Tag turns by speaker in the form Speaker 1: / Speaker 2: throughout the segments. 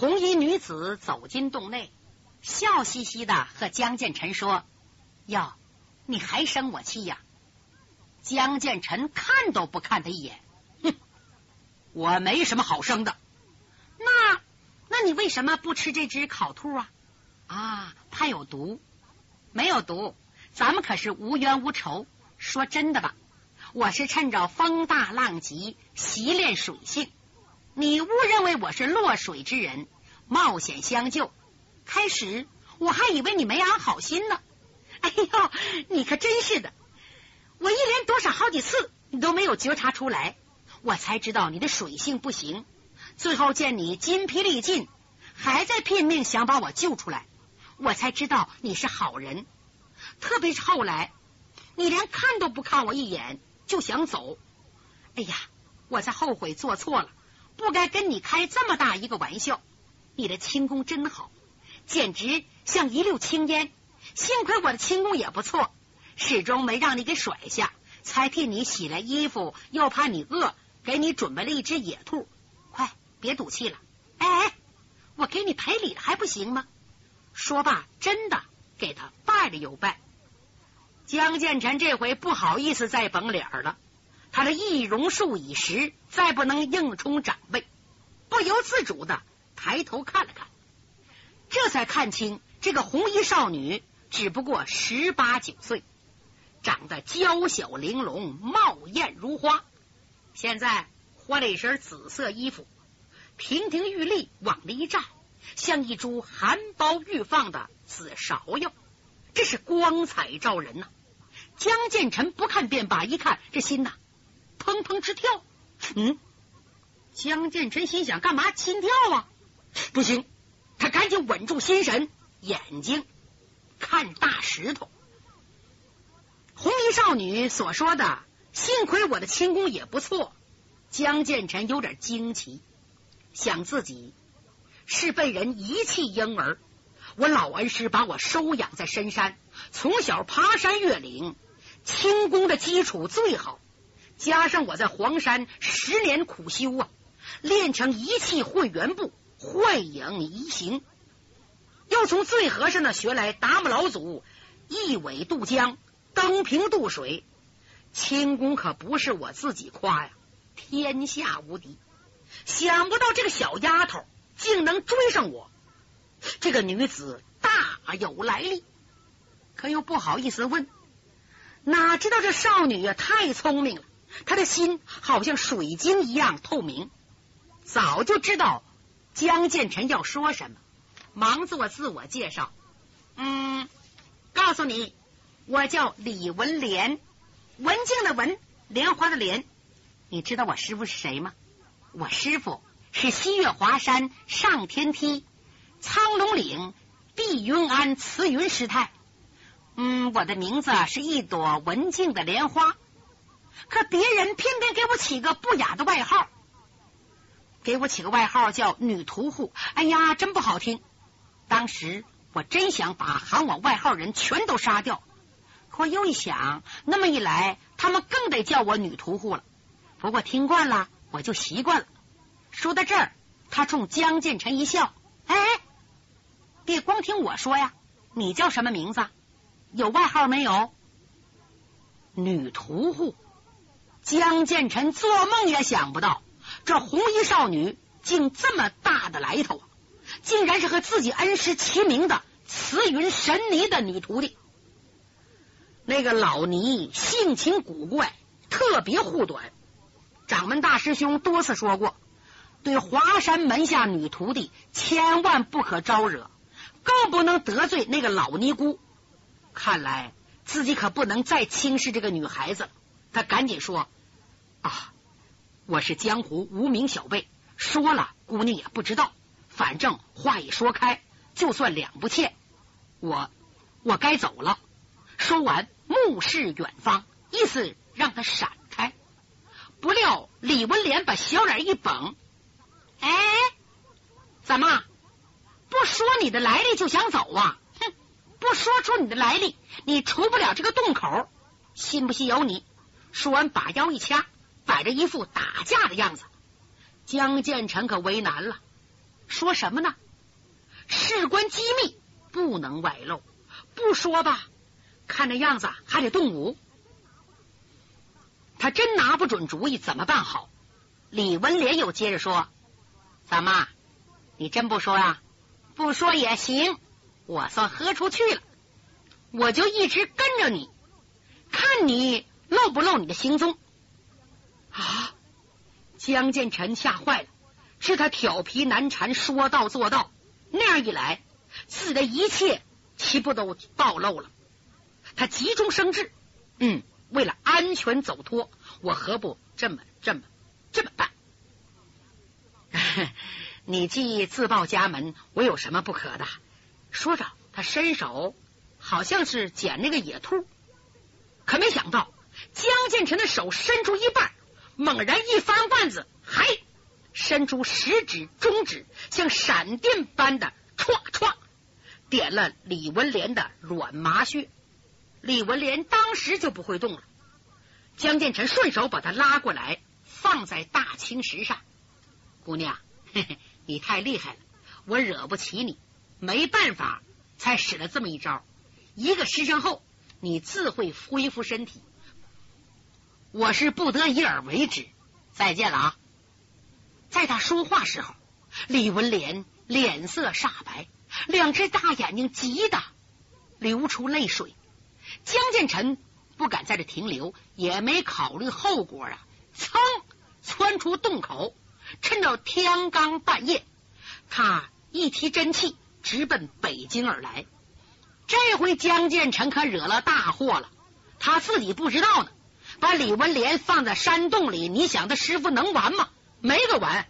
Speaker 1: 红衣女子走进洞内，笑嘻嘻的和江建成说：“哟，你还生我气呀？”江建成看都不看他一眼，哼，
Speaker 2: 我没什么好生的。
Speaker 1: 那，那你为什么不吃这只烤兔啊？
Speaker 2: 啊，怕有毒？
Speaker 1: 没有毒，咱们可是无冤无仇。说真的吧，我是趁着风大浪急习练水性。你误认为我是落水之人，冒险相救。开始我还以为你没安好心呢。哎呦，你可真是的！我一连躲闪好几次，你都没有觉察出来，我才知道你的水性不行。最后见你筋疲力尽，还在拼命想把我救出来，我才知道你是好人。特别是后来，你连看都不看我一眼就想走，哎呀，我才后悔做错了，不该跟你开这么大一个玩笑。你的轻功真好，简直像一溜青烟。幸亏我的轻功也不错。始终没让你给甩下，才替你洗了衣服，又怕你饿，给你准备了一只野兔。快，别赌气了！哎哎，我给你赔礼了还不行吗？说罢，真的给他拜了又拜。江建成这回不好意思再绷脸了，他的易容术已实，再不能硬冲长辈，不由自主的抬头看了看，这才看清这个红衣少女只不过十八九岁。长得娇小玲珑，貌艳如花。现在换了一身紫色衣服，亭亭玉立，往那一站，像一株含苞欲放的紫芍药，这是光彩照人呐！江建成不看便罢，一看这心呐，砰砰直跳。嗯，江建成心想：干嘛心跳啊？不行，他赶紧稳住心神，眼睛看大石头。红衣少女所说的“幸亏我的轻功也不错”，江建成有点惊奇，想自己是被人遗弃婴儿。我老恩师把我收养在深山，从小爬山越岭，轻功的基础最好，加上我在黄山十年苦修啊，练成一气混元步、幻影移形，又从最和尚那学来达摩老祖一苇渡江。登平渡水，轻功可不是我自己夸呀，天下无敌。想不到这个小丫头竟能追上我，这个女子大有来历，可又不好意思问。哪知道这少女呀太聪明了，他的心好像水晶一样透明，早就知道江建成要说什么，忙做自我介绍。嗯，告诉你。我叫李文莲，文静的文，莲花的莲。你知道我师傅是谁吗？我师傅是西岳华山上天梯、苍龙岭碧云庵慈云师太。嗯，我的名字是一朵文静的莲花，可别人偏偏给我起个不雅的外号，给我起个外号叫女屠户。哎呀，真不好听。当时我真想把喊我外号人全都杀掉。我又一想，那么一来，他们更得叫我女屠户了。不过听惯了，我就习惯了。说到这儿，他冲江建成一笑：“哎，别光听我说呀，你叫什么名字？有外号没有？”女屠户。江建成做梦也想不到，这红衣少女竟这么大的来头，竟然是和自己恩师齐名的慈云神尼的女徒弟。那个老尼性情古怪，特别护短。掌门大师兄多次说过，对华山门下女徒弟千万不可招惹，更不能得罪那个老尼姑。看来自己可不能再轻视这个女孩子。他赶紧说：“啊，我是江湖无名小辈，说了姑娘也不知道。反正话一说开，就算两不欠。我我该走了。”说完。目视远方，意思让他闪开。不料李文莲把小脸一绷：“哎，怎么不说你的来历就想走啊？哼，不说出你的来历，你出不了这个洞口。信不信由你。”说完，把腰一掐，摆着一副打架的样子。江建成可为难了，说什么呢？事关机密，不能外露。不说吧，看那样子还得动武。他真拿不准主意，怎么办好？李文莲又接着说：“怎么，你真不说呀？不说也行，我算喝出去了。我就一直跟着你，看你露不露你的行踪。”啊！江建成吓坏了，是他调皮难缠，说到做到。那样一来，自己的一切岂不都暴露了？他急中生智，嗯，为了安全走脱，我何不这么这么这么办？你既自报家门，我有什么不可的？说着，他伸手，好像是捡那个野兔，可没想到江建成的手伸出一半。猛然一翻腕子，嗨，伸出食指、中指，像闪电般的唰唰点了李文莲的软麻穴。李文莲当时就不会动了。江建成顺手把他拉过来，放在大青石上。姑娘，嘿嘿，你太厉害了，我惹不起你，没办法才使了这么一招。一个时辰后，你自会恢复身体。我是不得已而为之。再见了啊！在他说话时候，李文莲脸色煞白，两只大眼睛急得流出泪水。江建成不敢在这停留，也没考虑后果啊，噌窜出洞口，趁着天刚半夜，他一提真气，直奔北京而来。这回江建成可惹了大祸了，他自己不知道呢。把李文莲放在山洞里，你想他师傅能完吗？没个完！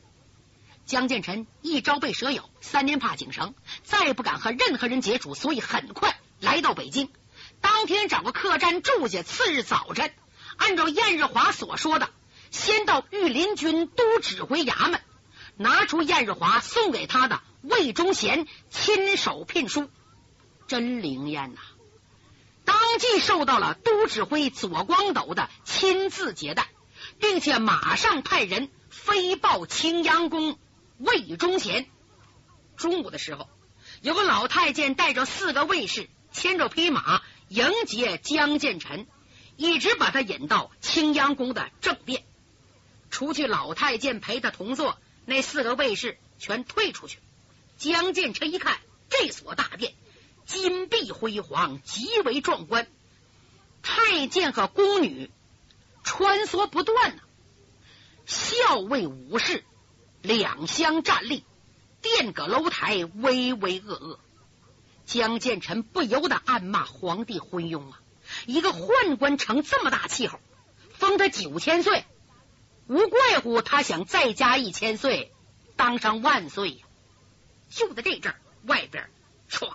Speaker 1: 江建成一朝被蛇咬，三年怕井绳，再不敢和任何人接触，所以很快来到北京。当天找个客栈住下，次日早晨，按照燕日华所说的，先到御林军都指挥衙门，拿出燕日华送给他的魏忠贤亲手聘书，真灵验呐！当即受到了都指挥左光斗的亲自接待，并且马上派人飞报青阳宫魏忠贤。中午的时候，有个老太监带着四个卫士，牵着匹马迎接江建成，一直把他引到青阳宫的正殿。除去老太监陪他同坐，那四个卫士全退出去。江建成一看这所大殿。金碧辉煌，极为壮观。太监和宫女穿梭不断呢，校尉武士两相站立，殿阁楼台巍巍峨峨。江建成不由得暗骂皇帝昏庸啊！一个宦官成这么大气候，封他九千岁，无怪乎他想再加一千岁，当上万岁呀！就在这阵，外边唰。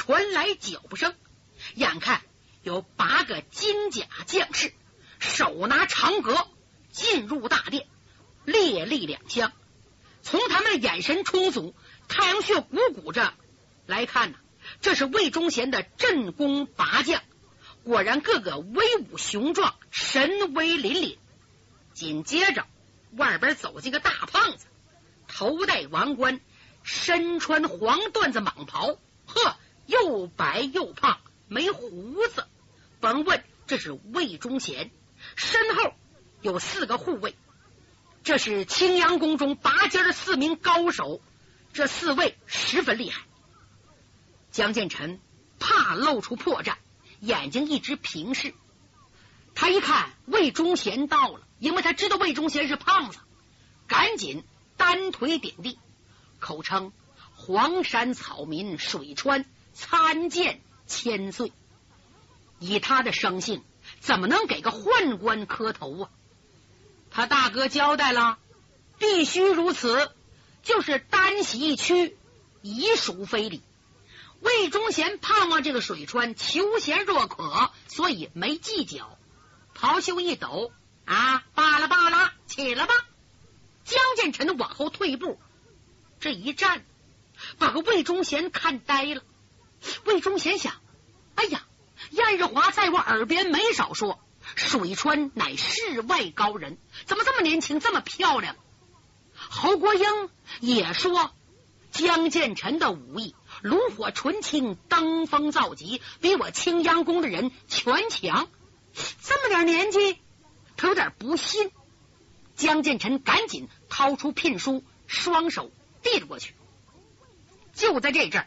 Speaker 1: 传来脚步声，眼看有八个金甲将士手拿长戈进入大殿，列立两枪。从他们的眼神充足、太阳穴鼓鼓着来看呢，这是魏忠贤的镇宫八将，果然个个威武雄壮、神威凛凛。紧接着，外边走进个大胖子，头戴王冠，身穿黄缎子蟒袍，呵。又白又胖，没胡子。甭问，这是魏忠贤。身后有四个护卫，这是青阳宫中拔尖的四名高手。这四位十分厉害。江建成怕露出破绽，眼睛一直平视。他一看魏忠贤到了，因为他知道魏忠贤是胖子，赶紧单腿点地，口称黄山草民水川。参见千岁，以他的生性，怎么能给个宦官磕头啊？他大哥交代了，必须如此，就是单膝一屈，已属非礼。魏忠贤盼望这个水川求贤若渴，所以没计较，袍袖一抖啊，罢了罢了，起来吧。江建成往后退一步，这一站，把个魏忠贤看呆了。魏忠贤想：“哎呀，燕日华在我耳边没少说，水川乃世外高人，怎么这么年轻，这么漂亮？侯国英也说江建臣的武艺炉火纯青，登峰造极，比我青阳宫的人全强。这么点年纪，他有点不信。江建臣赶紧掏出聘书，双手递了过去。就在这阵，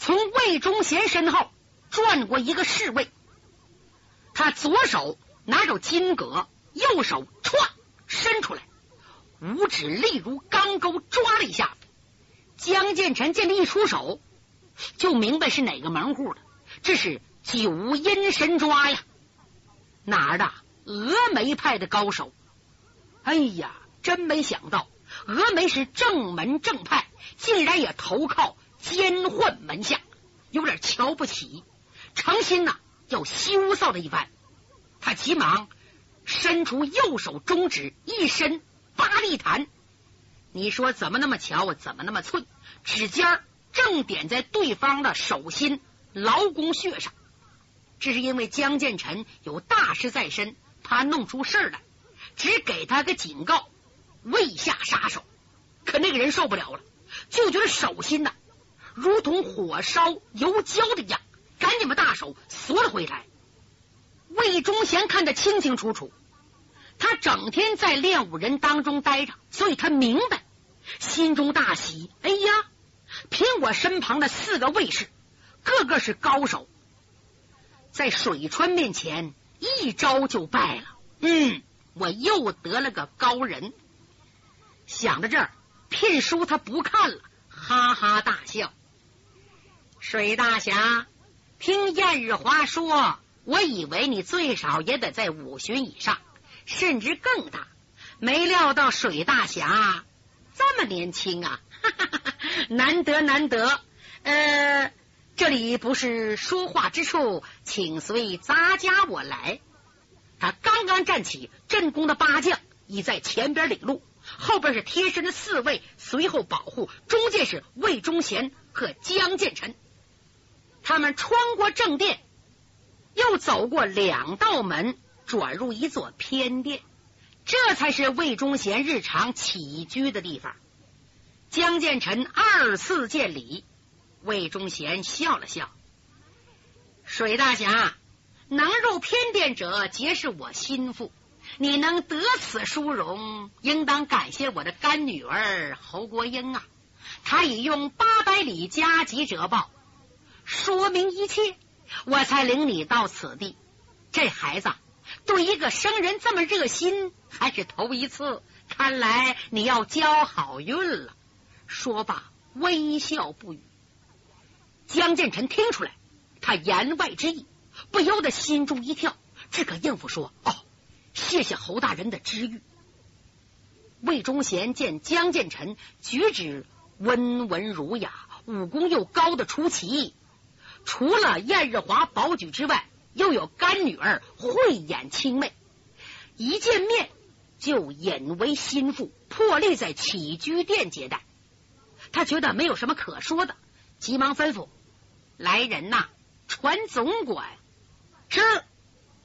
Speaker 1: 从魏忠贤身后转过一个侍卫，他左手拿着金戈，右手歘伸出来，五指立如钢钩，抓了一下。江建成见他一出手，就明白是哪个门户的，这是九阴神抓呀！哪儿的？峨眉派的高手。哎呀，真没想到，峨眉是正门正派，竟然也投靠奸宦门下，有点瞧不起，诚心呐要羞臊他一番。他急忙伸出右手中指，一伸八力弹。你说怎么那么巧？怎么那么寸？指尖正点在对方的手心劳宫穴上。这是因为江建成有大事在身，怕弄出事来。只给他个警告，未下杀手。可那个人受不了了，就觉得手心呐，如同火烧油焦的一样，赶紧把大手缩了回来。魏忠贤看得清清楚楚，他整天在练武人当中待着，所以他明白，心中大喜。哎呀，凭我身旁的四个卫士，个个是高手，在水川面前一招就败了。嗯。我又得了个高人，想到这儿，聘书他不看了，哈哈大笑。水大侠，听燕日华说，我以为你最少也得在五旬以上，甚至更大，没料到水大侠这么年轻啊！哈哈哈难得难得。呃，这里不是说话之处，请随杂家我来。他刚刚站起，镇宫的八将已在前边领路，后边是贴身的侍卫随后保护，中间是魏忠贤和江建成。他们穿过正殿，又走过两道门，转入一座偏殿，这才是魏忠贤日常起居的地方。江建成二次见礼，魏忠贤笑了笑：“水大侠。”能入偏殿者，皆是我心腹。你能得此殊荣，应当感谢我的干女儿侯国英啊！他已用八百里加急折报，说明一切，我才领你到此地。这孩子对一个生人这么热心，还是头一次。看来你要交好运了。说罢，微笑不语。江建成听出来他言外之意。不由得心中一跳，只可应付说：“哦，谢谢侯大人的知遇。”魏忠贤见江建成举止温文儒雅，武功又高的出奇，除了燕日华保举之外，又有干女儿慧眼清媚，一见面就引为心腹，破例在起居殿接待。他觉得没有什么可说的，急忙吩咐来人呐，传总管。是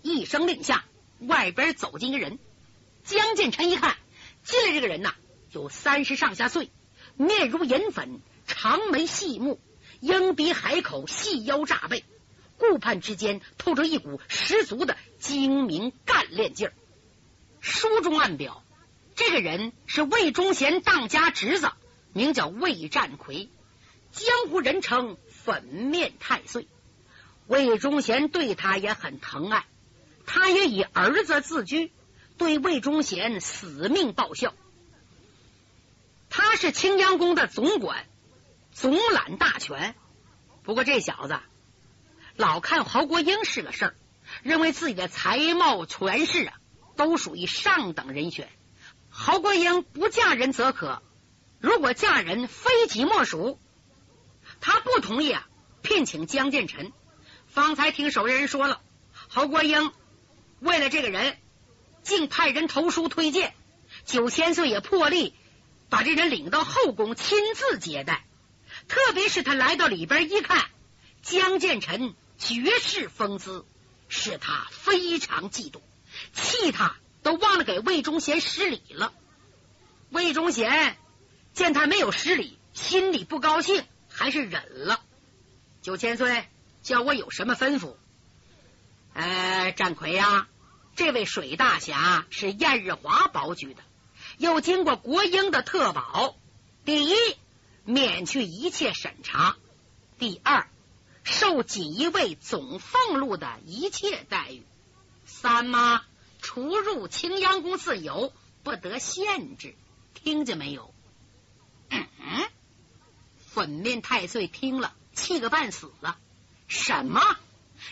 Speaker 1: 一声令下，外边走进一个人。江建成一看，进来这个人呐，有三十上下岁，面如银粉，长眉细目，鹰鼻海口，细腰炸背，顾盼之间透着一股十足的精明干练劲儿。书中暗表，这个人是魏忠贤当家侄子，名叫魏占奎，江湖人称粉面太岁。魏忠贤对他也很疼爱，他也以儿子自居，对魏忠贤死命报效。他是青阳宫的总管，总揽大权。不过这小子老看侯国英是个事儿，认为自己的才貌权势啊都属于上等人选。侯国英不嫁人则可，如果嫁人非己莫属。他不同意啊，聘请江建成。方才听守人说了，侯国英为了这个人，竟派人投书推荐。九千岁也破例把这人领到后宫亲自接待。特别是他来到里边一看，江建成绝世风姿，使他非常嫉妒，气他都忘了给魏忠贤施礼了。魏忠贤见他没有失礼，心里不高兴，还是忍了。九千岁，叫我有什么吩咐？呃，战魁呀，这位水大侠是燕日华保举的，又经过国英的特保。第一，免去一切审查；第二，受锦衣卫总俸禄的一切待遇；三嘛，出入青阳宫自由，不得限制。听见没有？嗯，粉面太岁听了，气个半死了。什么？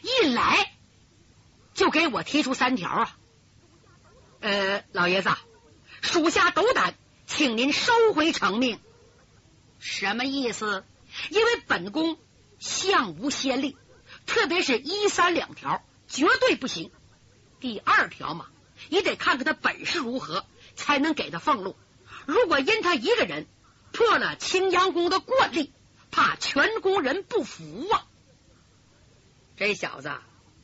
Speaker 1: 一来？就给我提出三条啊！呃，老爷子，属下斗胆，请您收回成命。什么意思？因为本宫相无先例，特别是一三两条绝对不行。第二条嘛，你得看看他本事如何，才能给他俸禄。如果因他一个人破了青阳宫的惯例，怕全宫人不服啊！这小子。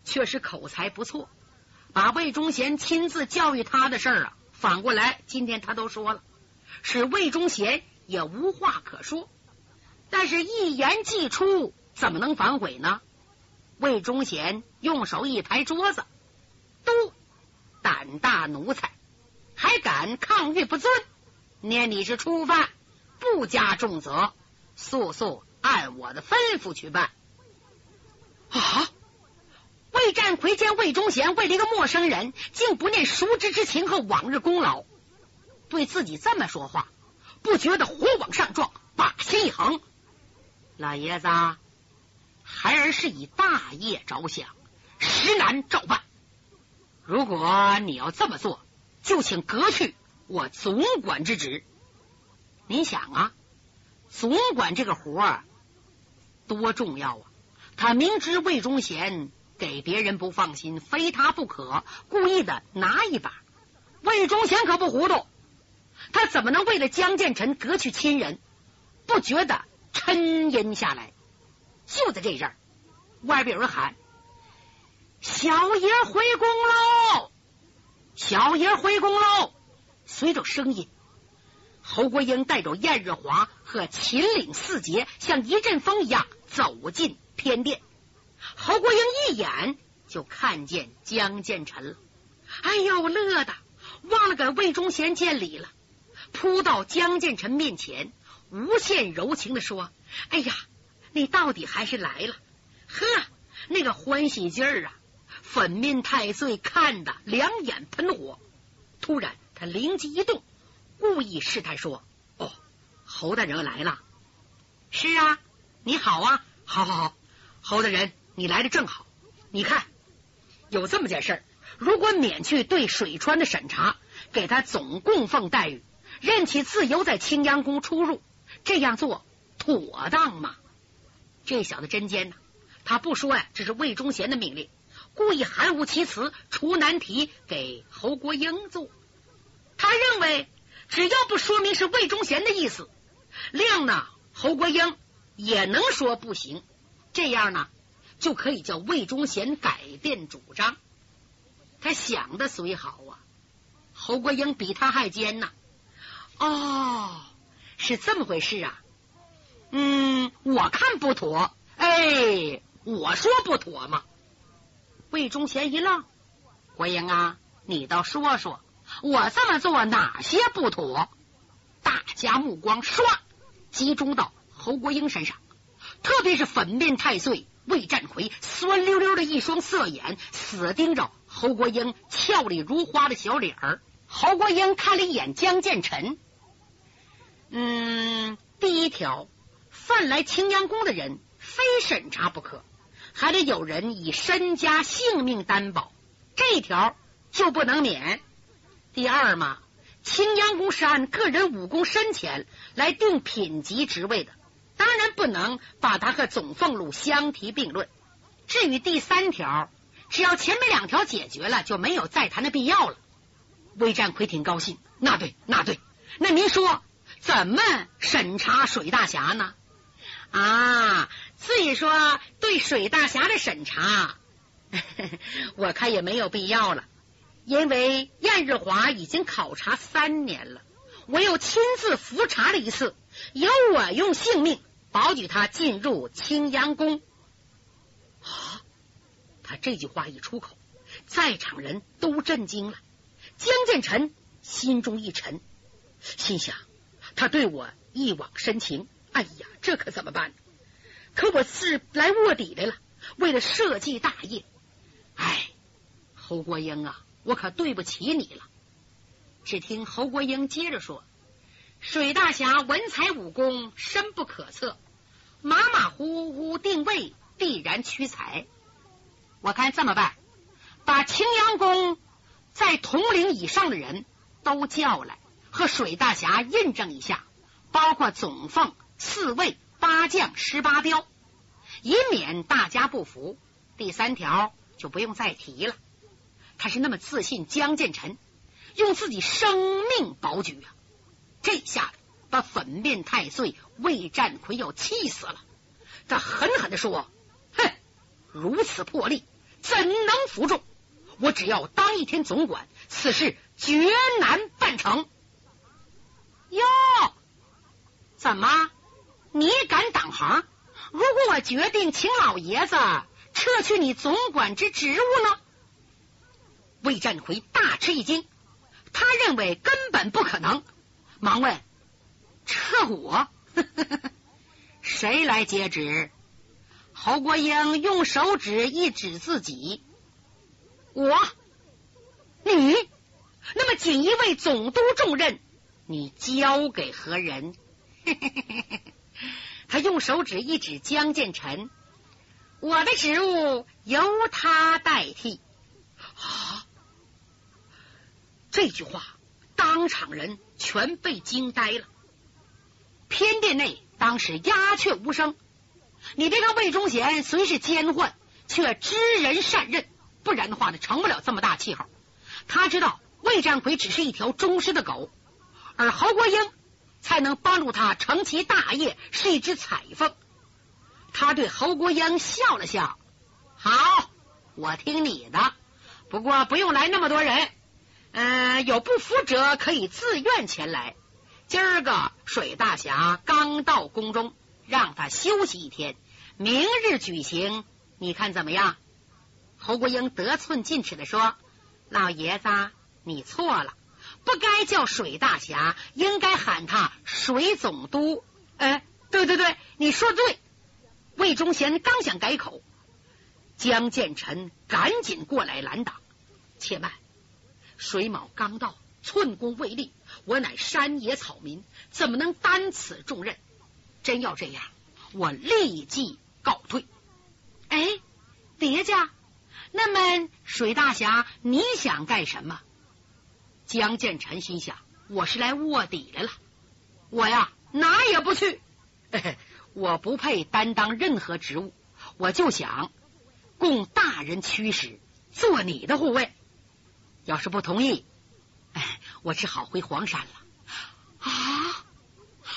Speaker 1: 确实口才不错，把魏忠贤亲自教育他的事儿啊，反过来今天他都说了，使魏忠贤也无话可说。但是，一言既出，怎么能反悔呢？魏忠贤用手一拍桌子，都胆大奴才，还敢抗御不遵，念你是初犯，不加重责，速速按我的吩咐去办。啊！魏战奎见魏忠贤为了一个陌生人，竟不念熟知之情和往日功劳，对自己这么说话，不觉得火往上撞，把心一横。老爷子，孩儿是以大业着想，实难照办。如果你要这么做，就请革去我总管之职。您想啊，总管这个活儿多重要啊！他明知魏忠贤。给别人不放心，非他不可，故意的拿一把。魏忠贤可不糊涂，他怎么能为了江建成革去亲人，不觉得沉吟下来？就在这阵儿，外边有人喊：“小爷回宫喽！小爷回宫喽！”随着声音，侯国英带着燕日华和秦岭四杰，像一阵风一样走进偏殿。侯国英一眼就看见江建成了，哎呦，乐的忘了给魏忠贤见礼了，扑到江建成面前，无限柔情的说：“哎呀，你到底还是来了，呵，那个欢喜劲儿啊！”粉面太岁看的两眼喷火，突然他灵机一动，故意试探说：“哦，侯大人来了，是啊，你好啊，好好好，侯大人。”你来的正好，你看有这么件事，如果免去对水川的审查，给他总供奉待遇，任其自由在青阳宫出入，这样做妥当吗？这小子真奸呐！他不说呀，这是魏忠贤的命令，故意含糊其辞，出难题给侯国英做。他认为只要不说明是魏忠贤的意思，谅呢侯国英也能说不行。这样呢？就可以叫魏忠贤改变主张。他想的虽好啊，侯国英比他还奸呐。哦，是这么回事啊。嗯，我看不妥。哎，我说不妥嘛。魏忠贤一愣，国英啊，你倒说说，我这么做哪些不妥？大家目光唰集中到侯国英身上，特别是粉面太岁。魏占奎酸溜溜的一双色眼，死盯着侯国英俏丽如花的小脸儿。侯国英看了一眼江建成，嗯，第一条，犯来青阳宫的人非审查不可，还得有人以身家性命担保，这一条就不能免。第二嘛，青阳宫是按个人武功深浅来定品级职位的。当然不能把他和总俸禄相提并论。至于第三条，只要前面两条解决了，就没有再谈的必要了。魏占奎挺高兴，那对，那对。那您说怎么审查水大侠呢？啊，至于说对水大侠的审查，我看也没有必要了，因为燕日华已经考察三年了。我又亲自复查了一次，由我用性命保举他进入青阳宫。
Speaker 2: 啊！他这句话一出口，在场人都震惊了。江建成心中一沉，心想：他对我一往深情，哎呀，这可怎么办？可我是来卧底来了，为了社稷大业。哎，侯国英啊，我可对不起你了。
Speaker 1: 只听侯国英接着说：“水大侠文才武功深不可测，马马虎虎定位必然屈才。我看这么办，把青阳宫在统领以上的人都叫来，和水大侠印证一下，包括总凤、四卫、八将、十八彪，以免大家不服。第三条就不用再提了。他是那么自信，江建臣。”用自己生命保举啊！这下把粉面太岁魏占奎要气死了。他狠狠的说：“哼，如此魄力，怎能服众？我只要当一天总管，此事绝难办成。”哟，怎么你敢挡行？如果我决定请老爷子撤去你总管之职务呢？魏占奎大吃一惊。他认为根本不可能，忙问：“撤我？谁来接旨？”侯国英用手指一指自己：“我，你。那么锦衣卫总督重任，你交给何人？” 他用手指一指江建臣：“我的职务由他代替。”
Speaker 2: 啊！这句话，当场人全被惊呆了。偏殿内当时鸦雀无声。你别看魏忠贤虽是奸宦，却知人善任，不然的话呢，成不了这么大气候。他知道魏占奎只是一条忠实的狗，而侯国英才能帮助他成其大业，是一只彩凤。他对侯国英笑了笑：“好，我听你的，不过不用来那么多人。”嗯，有不服者可以自愿前来。今儿个水大侠刚到宫中，让他休息一天，明日举行，你看怎么样？侯国英得寸进尺的说：“老爷子，你错了，不该叫水大侠，应该喊他水总督。”哎，对对对，你说对。魏忠贤刚想改口，江建成赶紧过来拦挡：“且慢。”水卯刚到，寸功未立，我乃山野草民，怎么能担此重任？真要这样，我立即告退。
Speaker 1: 哎，别家，那么水大侠，你想干什么？
Speaker 2: 江建成心想：我是来卧底来了，我呀哪也不去，我不配担当任何职务，我就想供大人驱使，做你的护卫。要是不同意，哎，我只好回黄山了。
Speaker 1: 啊！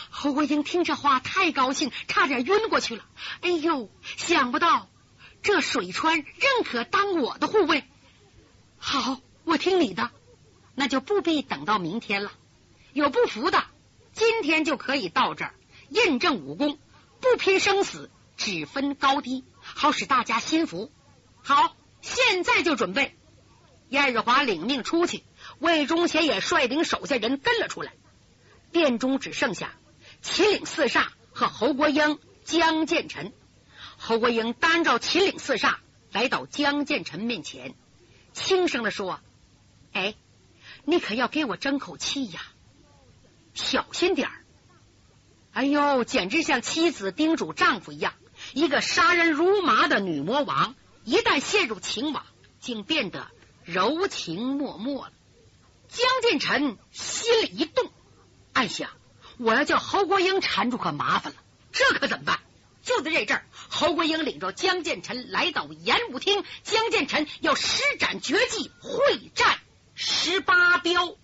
Speaker 1: 侯国英听这话太高兴，差点晕过去了。哎呦，想不到这水川认可当我的护卫。好，我听你的，那就不必等到明天了。有不服的，今天就可以到这儿印证武功，不拼生死，只分高低，好使大家心服。好，现在就准备。燕日华领命出去，魏忠贤也率领手下人跟了出来。殿中只剩下秦岭四煞和侯国英、江建成。侯国英单照秦岭四煞来到江建成面前，轻声的说：“哎，你可要给我争口气呀，小心点儿！哎呦，简直像妻子叮嘱丈夫一样。一个杀人如麻的女魔王，一旦陷入情网，竟变得……”柔情脉脉了，江建成心里一动，暗想：我要叫侯国英缠住，可麻烦了。这可怎么办？就在这阵儿，侯国英领着江建成来到演武厅，江建成要施展绝技，会战十八镖。